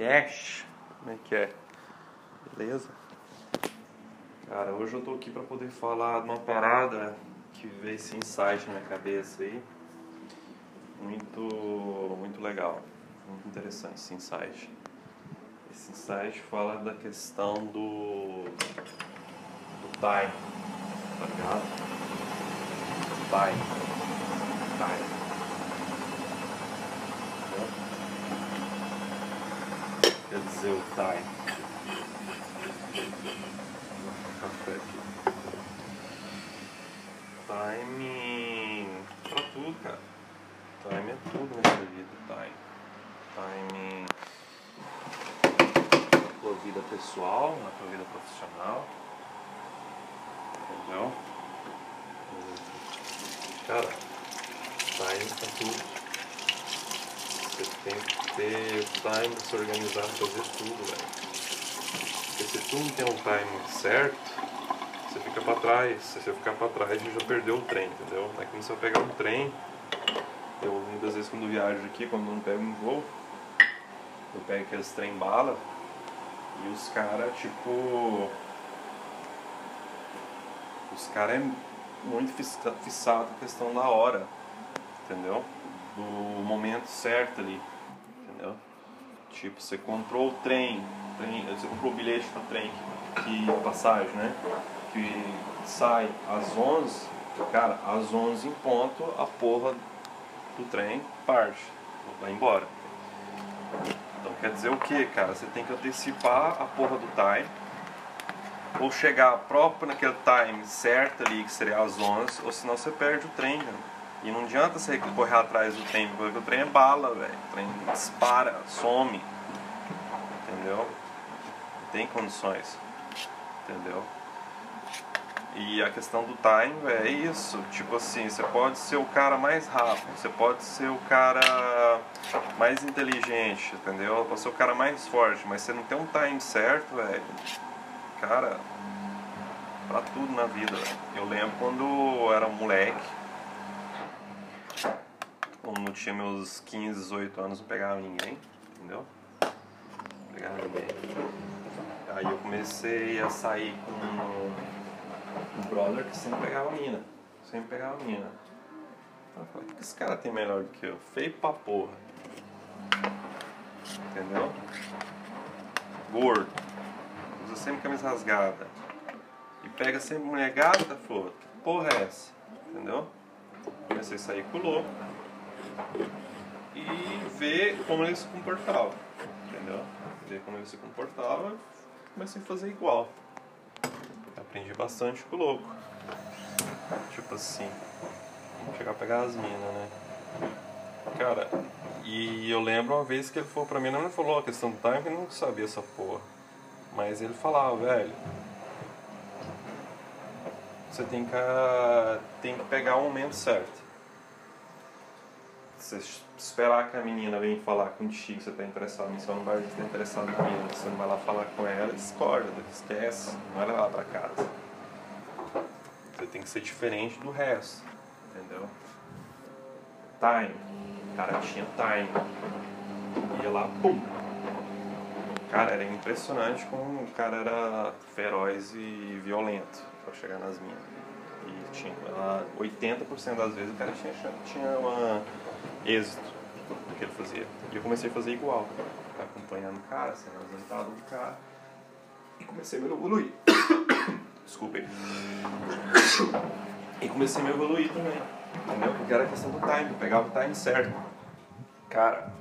podcast. Como é que é? Beleza? Cara, hoje eu tô aqui pra poder falar de uma parada que veio esse insight na minha cabeça aí. Muito, muito legal. Muito interessante esse insight. Esse insight fala da questão do, do time, tá ligado? Time. Time. Quer dizer, o time. Café aqui. Timing. Pra tudo, cara. Time é tudo nessa vida. Time. Timing. Na tua vida pessoal, na tua vida profissional. Entendeu? Cara, time pra tudo. Tem que ter time pra se organizar fazer tudo, velho. Porque se tu não tem um time certo, você fica pra trás. Se você ficar pra trás, você já perdeu o trem, entendeu? É como se eu pegar um trem. Eu muitas vezes quando viajo aqui, quando não pego um voo, eu pego aqueles trem bala e os caras, tipo. Os caras é muito fixado a questão da hora, entendeu? Do momento certo ali, entendeu? Tipo, você comprou o trem, trem você comprou o bilhete para trem, que, que passagem, né? Que sai às 11, cara, às 11 em ponto a porra do trem parte, vai embora. Então quer dizer o que, cara? Você tem que antecipar a porra do time ou chegar próprio naquele time certo ali, que seria às 11, ou senão você perde o trem, cara. E não adianta você correr atrás do trem, porque o trem é bala, velho. O trem dispara, some. Entendeu? Tem condições. Entendeu? E a questão do time, véio, é isso. Tipo assim, você pode ser o cara mais rápido, você pode ser o cara mais inteligente, entendeu? Pode ser o cara mais forte, mas você não tem um time certo, velho. Cara, pra tudo na vida. Véio. Eu lembro quando eu era moleque, quando eu tinha meus 15, 18 anos, não pegava ninguém, entendeu? Não pegava ninguém. Aí eu comecei a sair com um brother que sempre pegava mina. Sempre pegava mina. Eu falei, o que esse cara tem melhor do que eu? Feio pra porra. Entendeu? Gordo. Usa sempre camisa rasgada. E pega sempre mulher gata, foda. Que porra é essa? Entendeu? Comecei a sair com o louco e ver como ele se comportava, entendeu? Ver como ele se comportava, comecei a fazer igual. Aprendi bastante com o louco. Tipo assim, vamos chegar a pegar as minas, né? Cara, e eu lembro uma vez que ele falou pra mim, não ele falou a questão do time, eu não sabia essa porra. Mas ele falava, velho, você tem que, tem que pegar o momento certo você esperar que a menina venha falar contigo, você está interessado nisso, você não vai estar interessado na menina, você não vai lá falar com ela, discorda, esquece, não vai levar ela para casa. Você tem que ser diferente do resto, entendeu? Time. O cara tinha time. Ia lá, pum! Cara, era impressionante como o cara era feroz e violento para chegar nas minas. E tinha, 80% das vezes o cara tinha, tinha uma êxito do que ele fazia. E eu comecei a fazer igual, acompanhando o cara, sendo apresentado do cara. E comecei a me evoluir. Desculpem. E comecei a me evoluir também. Entendeu? Porque era questão do time, pegava o time certo. Cara,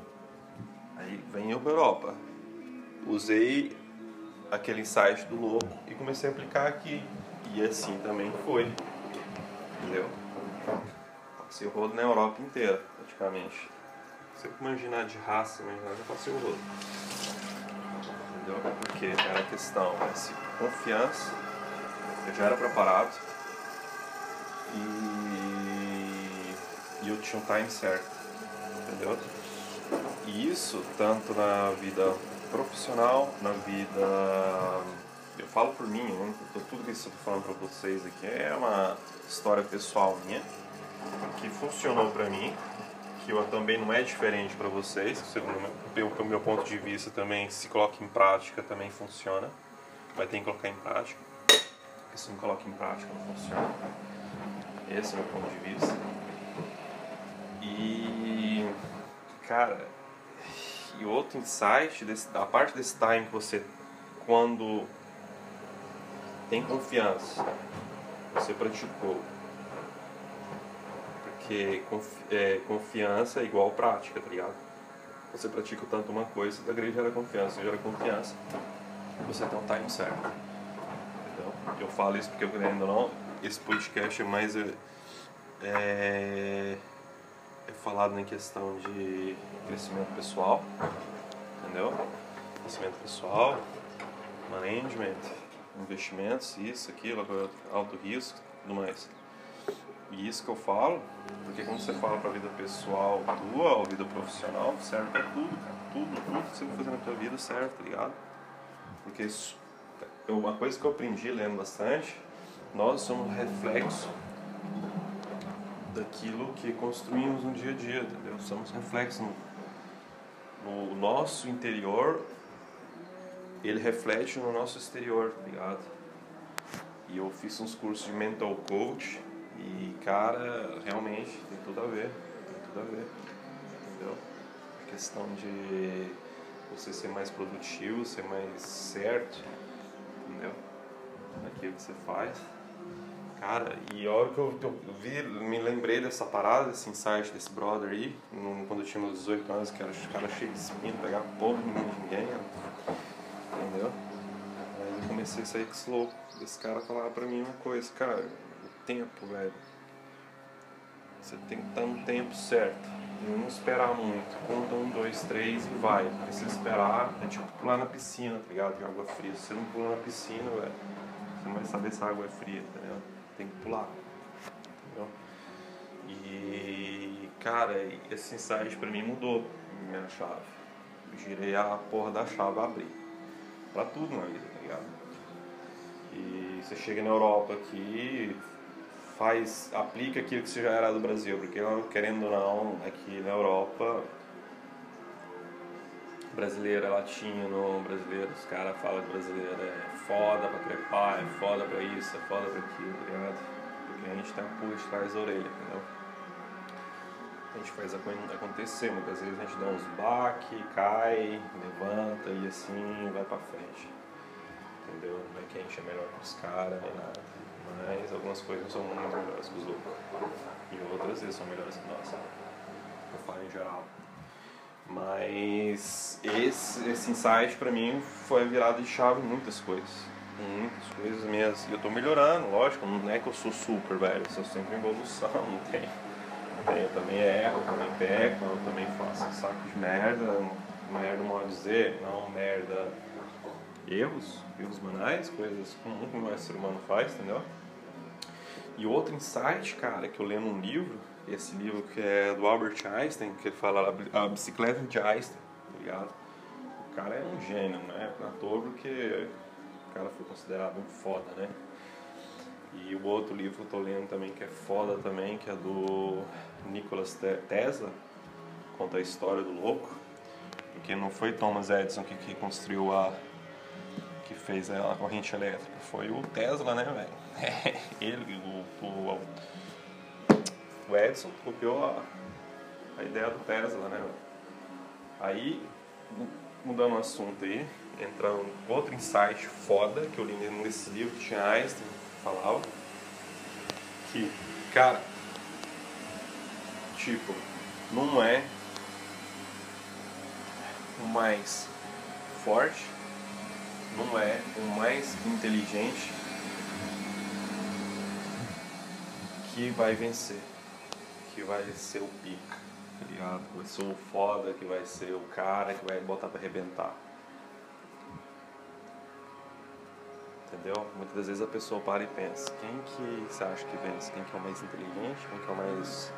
aí vem eu pra Europa. Usei aquele insight do louco e comecei a aplicar aqui. E assim também foi. Entendeu? Passei o rodo na Europa inteira, praticamente. Eu imaginar de raça, imaginar, já passei o rodo. Entendeu? Porque era questão, essa confiança, eu já era preparado e, e eu tinha um time certo, entendeu? E isso tanto na vida profissional, na vida. Eu falo por mim, né? tudo que eu estou falando para vocês aqui é uma história pessoal minha que funcionou para mim, também não é diferente para vocês, segundo o meu ponto de vista também, se coloca em prática também funciona, vai ter que colocar em prática, porque se não coloca em prática não funciona. Esse é o meu ponto de vista. E, cara, e outro insight, desse, a parte desse time que você, quando tem confiança, você praticou, porque é, confiança é igual prática, tá ligado? Você pratica tanto uma coisa, da igreja gera confiança, gera confiança, você tem um time certo. Entendeu? Eu falo isso porque eu querendo ou não, esse podcast é mais é, é, é falado em questão de crescimento pessoal, entendeu? Crescimento pessoal, management, investimentos, isso, aquilo, alto risco, tudo mais. E isso que eu falo, porque quando você fala pra vida pessoal tua ou vida profissional, serve pra tudo, cara. Tudo, tudo que você vai fazer na tua vida serve, tá ligado? Porque isso, uma coisa que eu aprendi lendo bastante, nós somos reflexo daquilo que construímos no dia a dia, entendeu? Somos reflexo no, no nosso interior, ele reflete no nosso exterior, tá ligado? E eu fiz uns cursos de mental coach e, cara, realmente tem tudo a ver. Tem tudo a ver. Entendeu? A questão de você ser mais produtivo, ser mais certo, entendeu? Naquilo que você faz. Cara, e a hora que eu, eu, vi, me lembrei dessa parada, desse insight desse brother aí, quando eu tinha meus 18 anos, que era os caras cheios de espinho, pegar porra de ninguém, entendeu? Aí eu comecei a sair com esse louco. Esse cara falava pra mim uma coisa, cara, tempo, velho. Você tem que estar no tempo certo. Não esperar muito. Conta um, dois, três e vai. Precisa esperar. É tipo pular na piscina, tá ligado? De água fria. Se você não pula na piscina, velho, você não vai saber se a água é fria, tá ligado? Tem que pular. Entendeu? E, cara, esse insight pra mim mudou minha chave. Eu girei a porra da chave abrir. Pra tudo na vida, tá ligado? E você chega na Europa aqui, faz, aplica aquilo que já era do Brasil, porque querendo ou não, aqui na Europa, brasileiro é latino, brasileiro, os caras falam que brasileiro é foda pra crepar, é foda pra isso, é foda pra aquilo, tá ligado? Porque a gente tem a pulga de trás da orelha, entendeu? A gente faz acontecer, muitas vezes a gente dá uns baque, cai, levanta e assim vai pra frente. Entendeu? Não é que a gente é melhor que os caras, nem nada mas algumas coisas são muito melhores que os outros. E outras vezes são melhores que nós. Eu falo em geral. Mas esse, esse insight pra mim foi a virada de chave em muitas coisas. Muitas coisas mesmo. E eu tô melhorando, lógico, não é que eu sou super, velho. Eu sou sempre em evolução, não tem. Eu também erro, também peco, eu também faço saco de merda. Merda, de dizer, não merda. Erros, erros banais, coisas comuns que o ser humano faz, entendeu? E outro insight, cara, que eu lendo um livro, esse livro que é do Albert Einstein, que ele fala a bicicleta de Einstein, tá ligado? O cara é um gênio, né? Na toa porque o cara foi considerado um foda, né? E o outro livro que eu tô lendo também, que é foda também, que é do Nicholas Tesla, conta a história do louco, porque não foi Thomas Edison que, que construiu a que fez a corrente elétrica, foi o Tesla, né, velho? ele, o, o, Edson copiou a, a ideia do Tesla, né? Aí, mudando o assunto aí, entrando outro insight foda que eu li nesse livro que tinha Einstein falava que, cara, tipo, não é o mais forte, não é o mais inteligente que vai vencer, que vai ser o pica, tá ligado? Ser o foda, que vai ser o cara que vai botar pra arrebentar. Entendeu? Muitas das vezes a pessoa para e pensa, quem que você acha que vence? Quem que é o mais inteligente? Quem que é o mais,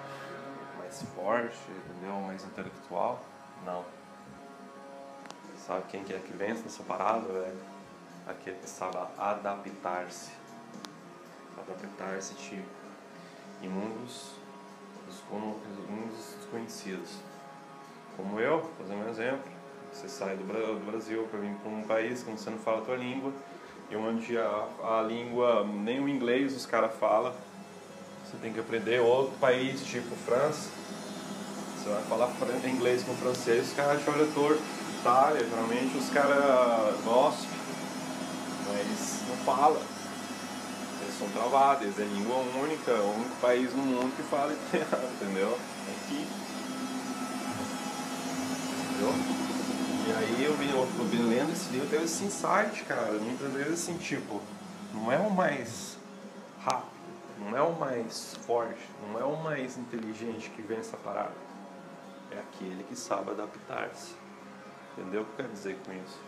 mais forte? Entendeu? O mais intelectual? Não. Sabe quem que é que vence nessa parada, velho? Aquele que sabe adaptar-se. Adaptar-se, tipo em mundos dos desconhecidos. Como eu, fazendo um exemplo, você sai do Brasil para vir para um país que você não fala a tua língua, e onde a, a língua, nem o inglês os caras falam, você tem que aprender outro país, tipo França, você vai falar inglês com francês, os caras te olham torto. Itália, geralmente os caras gostam, mas não falam. São travados, eles é língua única, o único país no mundo que fala italiano, entendeu? Aqui. Entendeu? E aí eu vim, eu vim lendo esse livro, teve esse insight, cara. Muitas vezes assim, tipo, não é o mais rápido, não é o mais forte, não é o mais inteligente que vence essa parada. É aquele que sabe adaptar-se. Entendeu o que eu quero dizer com isso?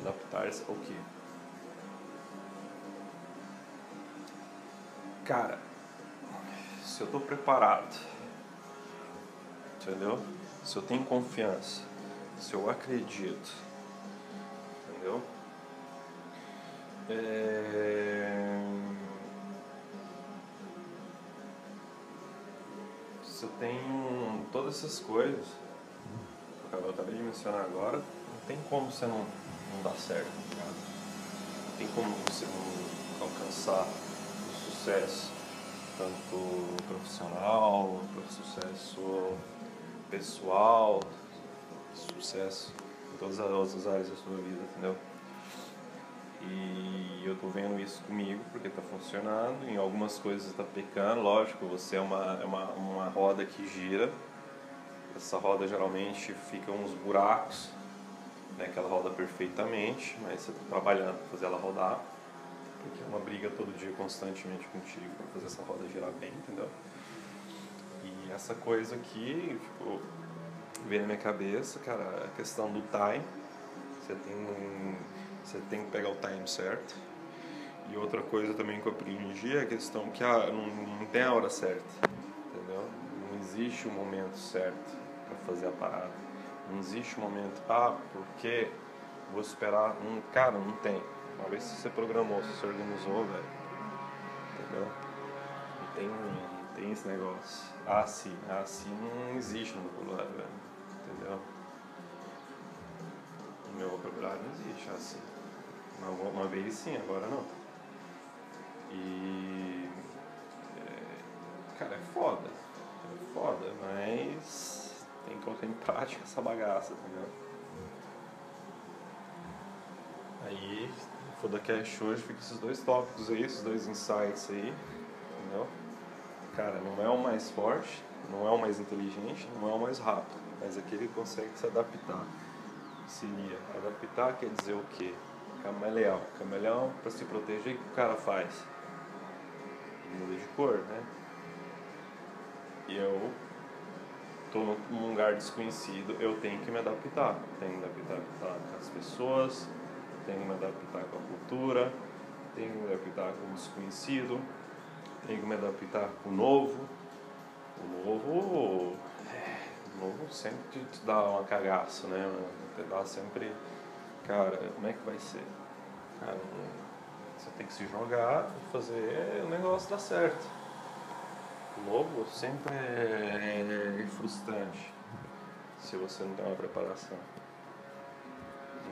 Adaptar-se ao quê? Cara, se eu estou preparado, entendeu? Se eu tenho confiança, se eu acredito, entendeu? É... Se eu tenho todas essas coisas, eu acabei de mencionar agora, não tem como você não, não dar certo, tá Não tem como você não alcançar sucesso, tanto profissional, sucesso pessoal, sucesso em todas as outras áreas da sua vida, entendeu? E eu tô vendo isso comigo porque tá funcionando, em algumas coisas tá pecando, lógico, você é uma, é uma, uma roda que gira, essa roda geralmente fica uns buracos, né, que ela roda perfeitamente, mas você está trabalhando para fazer ela rodar, porque é uma briga todo dia constantemente contigo para fazer essa roda girar bem, entendeu? E essa coisa aqui, tipo, veio na minha cabeça, cara, a questão do time, você tem, você tem que pegar o time certo. E outra coisa também que eu aprendi é a questão que a, não, não tem a hora certa, entendeu? Não existe o um momento certo para fazer a parada. Não existe um momento, ah, porque vou esperar. Um, cara, não tem. Uma vez que você programou, se você organizou, velho. Entendeu? Não tem, tem esse negócio. Ah, sim, ah, sim não existe no vocabulário, velho. Entendeu? No meu vocabulário não existe assim. Uma, uma vez sim, agora não. E. É, cara, é foda. É foda, mas tem que colocar em prática essa bagaça, entendeu? Aí, no Fodacast hoje fica esses dois tópicos aí, esses dois insights aí, entendeu? Cara, não é o mais forte, não é o mais inteligente, não é o mais rápido, mas aquele que consegue se adaptar. Seria, adaptar quer dizer o quê? Camaleão. Camaleão, para se proteger, o que o cara faz? Muda de cor, né? Eu estou num lugar desconhecido, eu tenho que me adaptar. Tenho que me adaptar com as pessoas, tenho que me adaptar com a cultura, tenho que me adaptar com o desconhecido, tenho que me adaptar com o novo. O novo, é, o novo sempre te dá uma cagaça, né? Te dá sempre, cara, como é que vai ser? Cara, você tem que se jogar e fazer o negócio dar certo novo sempre é, é frustrante se você não tem uma preparação.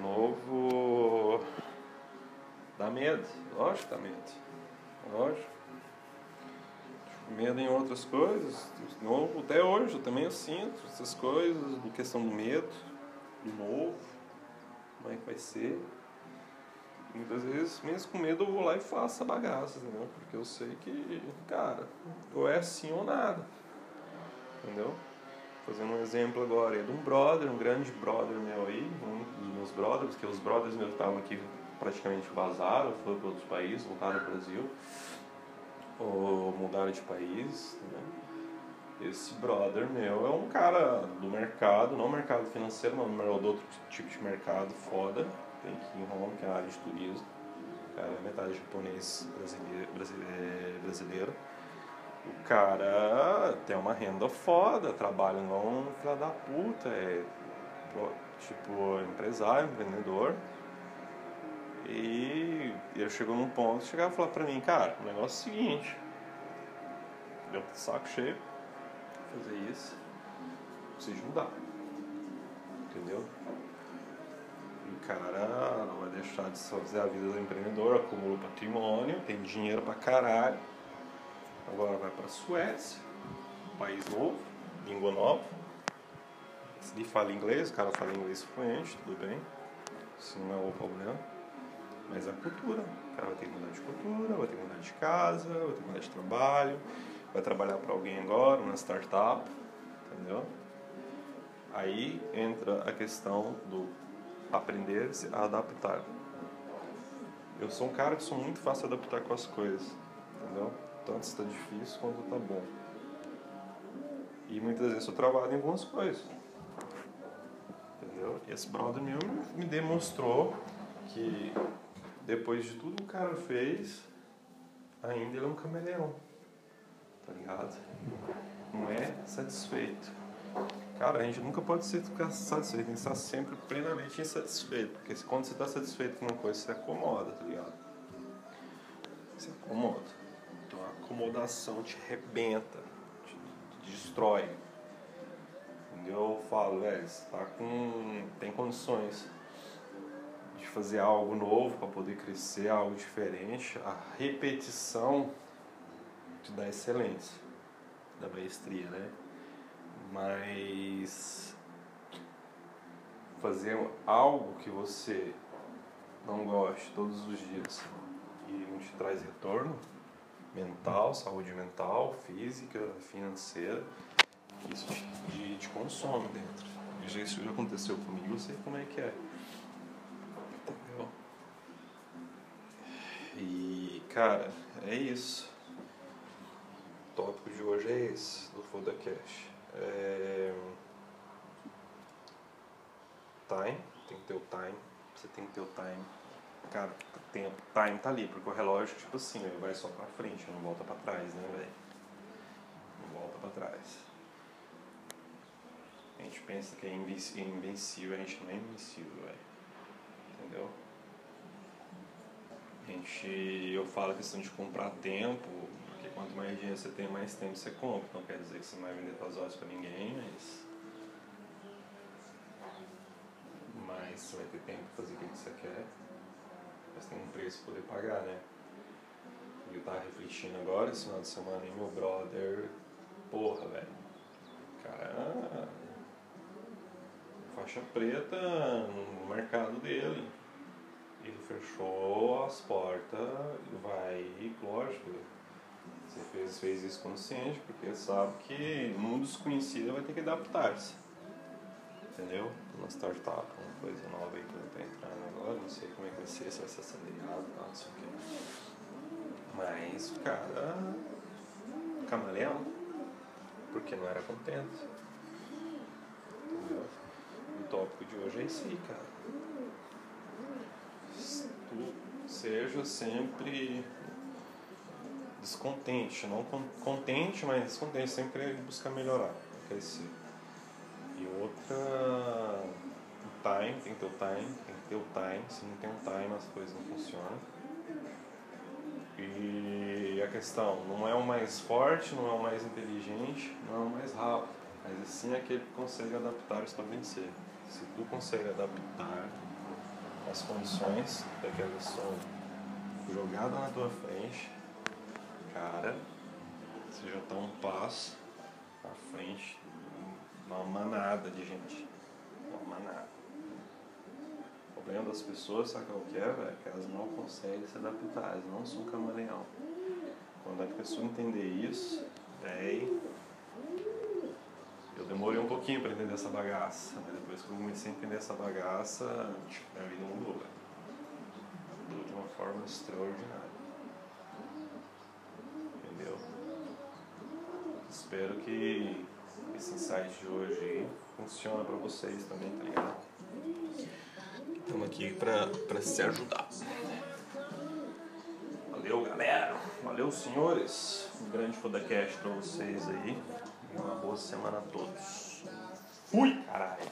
Novo dá medo, lógico que dá medo. Lógico. Medo em outras coisas. Novo, até hoje eu também eu sinto essas coisas, em questão do medo, do novo, como é que vai ser. Muitas vezes, mesmo com medo, eu vou lá e faço a bagaça, entendeu? Porque eu sei que, cara, ou é assim ou nada. Entendeu? Fazendo um exemplo agora é de um brother, um grande brother meu aí, um dos meus brothers, que os brothers meus estavam aqui praticamente vazaram, foram para outros países, voltaram ao Brasil, ou mudaram de país, né? Esse brother meu é um cara do mercado, não mercado financeiro, mas do outro tipo de mercado foda, tem aqui em Roma, que é a área de turismo. cara é metade japonês brasileiro, brasileiro, brasileiro. O cara tem uma renda foda, trabalha não filho da puta, é tipo empresário, vendedor. E ele chegou num ponto, chegava e falava pra mim, cara, o negócio é o seguinte, deu saco cheio, fazer isso, precisa mudar. Entendeu? O cara não vai deixar de fazer a vida do empreendedor, acumula patrimônio, tem dinheiro pra caralho. Agora vai pra Suécia, país novo, língua nova. Se fala inglês, o cara fala inglês fluente, tudo bem. Isso não é o problema. Mas a cultura. O cara vai ter que mudar de cultura, vai ter que mudar de casa, vai ter que mudar de trabalho, vai trabalhar para alguém agora, uma startup, entendeu? Aí entra a questão do aprender se a adaptar. Eu sou um cara que sou muito fácil de adaptar com as coisas, entendeu? Tanto está difícil quanto está bom. E muitas vezes eu trabalho em algumas coisas. Entendeu? Esse brother meu me demonstrou que depois de tudo que o cara fez, ainda ele é um camaleão. Tá ligado? Não é satisfeito. Cara, a gente nunca pode ficar satisfeito, tem que estar sempre plenamente insatisfeito. Porque quando você está satisfeito com uma coisa, você acomoda, tá ligado? Você acomoda. Acomodação te rebenta, te, te destrói. Entendeu? Eu falo, velho, você tá com. tem condições de fazer algo novo para poder crescer, algo diferente. A repetição te dá excelência, da maestria, né? Mas fazer algo que você não goste todos os dias e não te traz retorno mental, saúde mental, física, financeira, isso te, te consome dentro. Isso já aconteceu comigo, eu sei como é que é. Entendeu? E, cara, é isso. O tópico de hoje é esse, do Foda Cash. É... Time, tem que ter o time, você tem que ter o time. Cara, o time tá ali, porque o relógio, tipo assim, ele vai só pra frente, não volta pra trás, né, velho? Não volta pra trás. A gente pensa que é invencível, a gente não é invencível, velho. Entendeu? A gente, eu falo a questão de comprar tempo, porque quanto mais dinheiro você tem, mais tempo você compra. Não quer dizer que você não vai vender suas horas pra ninguém, mas. Mas você vai ter tempo pra fazer o que você quer. Mas tem um preço pra poder pagar, né? E eu tava refletindo agora esse final de semana e meu brother. Porra, velho. Cara. Faixa preta no mercado dele. Ele fechou as portas e vai, lógico, você fez, fez isso consciente, porque sabe que mundo desconhecido vai ter que adaptar-se. Entendeu? Uma startup, uma coisa nova aí que ele tá entrando agora, não sei como é que vai ser, se vai ser acelerado, não sei o que. Mas o cara. camaleão. Porque não era contente. Entendeu? O tópico de hoje é esse aí, cara. Tu seja sempre descontente, não contente, mas descontente, sempre buscar melhorar, crescer. E outra, o time, tem que ter o time, ter o time, se não tem o time as coisas não funcionam. E a questão, não é o mais forte, não é o mais inteligente, não é o mais rápido, mas sim aquele que consegue adaptar-se para vencer. Se tu consegue adaptar as condições daquela questão jogada na tua frente, cara, você já está um passo à frente uma manada de gente. Uma manada. O problema das pessoas, sabe qual que é, velho? Que elas não conseguem se adaptar, elas não são camaleão. Quando a pessoa entender isso, velho. Eu demorei um pouquinho para entender essa bagaça, mas depois que eu comecei a entender essa bagaça, tipo, minha vida mudou, velho. Mudou de uma forma extraordinária. Entendeu? Espero que esse insight de hoje funcione para vocês também, tá ligado? Estamos aqui para se ajudar. Valeu, galera. Valeu, senhores. Um grande podcast para vocês aí. Uma boa semana a todos. Fui! Caralho.